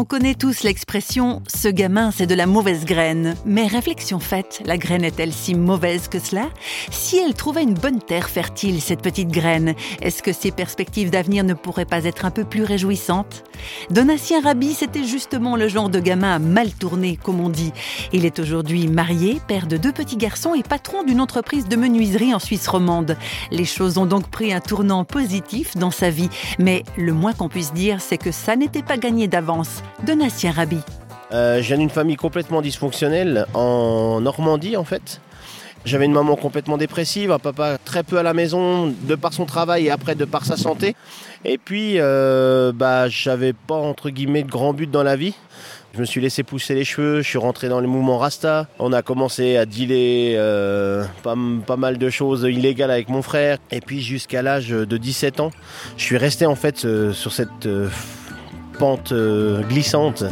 On connaît tous l'expression ce gamin c'est de la mauvaise graine. Mais réflexion faite, la graine est-elle si mauvaise que cela? Si elle trouvait une bonne terre fertile, cette petite graine, est-ce que ses perspectives d'avenir ne pourraient pas être un peu plus réjouissantes? Donatien Rabi, c'était justement le genre de gamin mal tourné, comme on dit. Il est aujourd'hui marié, père de deux petits garçons et patron d'une entreprise de menuiserie en Suisse romande. Les choses ont donc pris un tournant positif dans sa vie, mais le moins qu'on puisse dire, c'est que ça n'était pas gagné d'avance. Donatien Rabi. Euh, je viens d'une famille complètement dysfonctionnelle en Normandie en fait. J'avais une maman complètement dépressive, un papa très peu à la maison de par son travail et après de par sa santé. Et puis, euh, bah, j'avais pas entre guillemets de grand but dans la vie. Je me suis laissé pousser les cheveux, je suis rentré dans les mouvements Rasta. On a commencé à dealer euh, pas, mal de choses illégales avec mon frère. Et puis jusqu'à l'âge de 17 ans, je suis resté en fait euh, sur cette pente euh, glissante.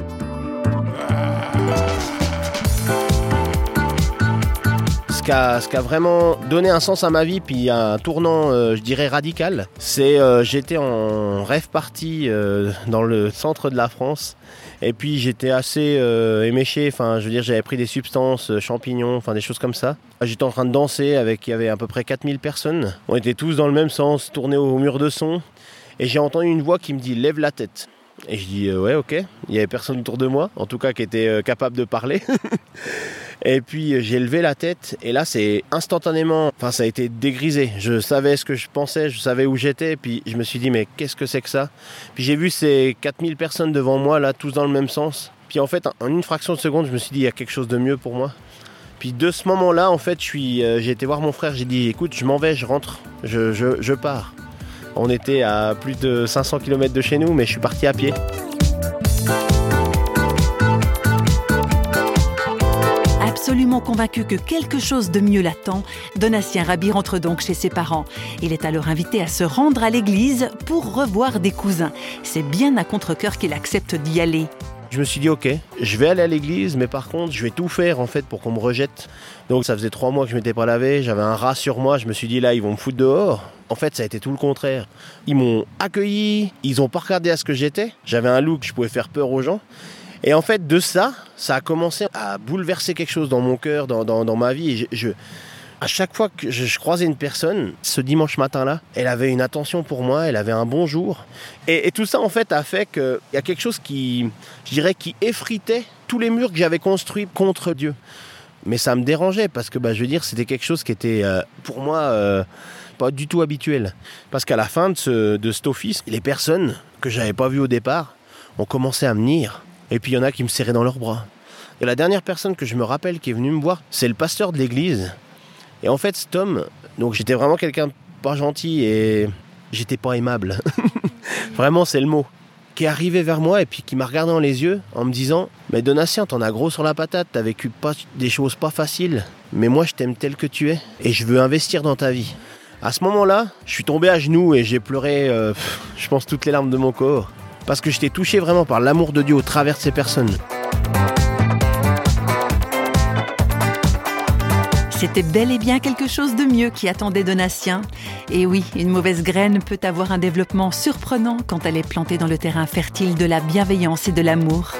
Ce qui, a, vraiment donné un sens à ma vie, puis un tournant, euh, je dirais, radical, c'est euh, j'étais en rêve party euh, dans le centre de la France. Et puis j'étais assez éméché, enfin je veux dire j'avais pris des substances, champignons, enfin des choses comme ça. J'étais en train de danser avec, il y avait à peu près 4000 personnes. On était tous dans le même sens, tournés au mur de son. Et j'ai entendu une voix qui me dit lève la tête. Et je dis euh, ouais ok, il y avait personne autour de moi, en tout cas qui était euh, capable de parler. et puis euh, j'ai levé la tête et là c'est instantanément, enfin ça a été dégrisé. Je savais ce que je pensais, je savais où j'étais, puis je me suis dit mais qu'est-ce que c'est que ça? Puis j'ai vu ces 4000 personnes devant moi là, tous dans le même sens. Puis en fait en une fraction de seconde je me suis dit il y a quelque chose de mieux pour moi. Puis de ce moment-là en fait j'ai été voir mon frère, j'ai dit écoute je m'en vais, je rentre, je, je, je pars. On était à plus de 500 km de chez nous, mais je suis parti à pied. Absolument convaincu que quelque chose de mieux l'attend, Donatien Rabi rentre donc chez ses parents. Il est alors invité à se rendre à l'église pour revoir des cousins. C'est bien à contre-coeur qu'il accepte d'y aller. Je me suis dit ok, je vais aller à l'église, mais par contre je vais tout faire en fait pour qu'on me rejette. Donc ça faisait trois mois que je m'étais pas lavé, j'avais un rat sur moi, je me suis dit là ils vont me foutre dehors. En fait ça a été tout le contraire. Ils m'ont accueilli, ils ont pas regardé à ce que j'étais. J'avais un look, je pouvais faire peur aux gens. Et en fait de ça, ça a commencé à bouleverser quelque chose dans mon cœur, dans, dans, ma vie. Et je, à chaque fois que je, je croisais une personne, ce dimanche matin-là, elle avait une attention pour moi, elle avait un bonjour. Et, et tout ça, en fait, a fait qu'il y a quelque chose qui, je dirais, qui effritait tous les murs que j'avais construits contre Dieu. Mais ça me dérangeait parce que, bah, je veux dire, c'était quelque chose qui était, euh, pour moi, euh, pas du tout habituel. Parce qu'à la fin de, ce, de cet office, les personnes que j'avais pas vues au départ ont commencé à venir. Et puis il y en a qui me serraient dans leurs bras. Et la dernière personne que je me rappelle qui est venue me voir, c'est le pasteur de l'église. Et en fait, cet homme, donc j'étais vraiment quelqu'un pas gentil et j'étais pas aimable. vraiment, c'est le mot. Qui est arrivé vers moi et puis qui m'a regardé dans les yeux en me disant Mais Donatien, t'en as gros sur la patate, t'as vécu des choses pas faciles. Mais moi, je t'aime tel que tu es et je veux investir dans ta vie. À ce moment-là, je suis tombé à genoux et j'ai pleuré, euh, je pense, toutes les larmes de mon corps. Parce que j'étais touché vraiment par l'amour de Dieu au travers de ces personnes. C'était bel et bien quelque chose de mieux qui attendait Donatien. Et oui, une mauvaise graine peut avoir un développement surprenant quand elle est plantée dans le terrain fertile de la bienveillance et de l'amour.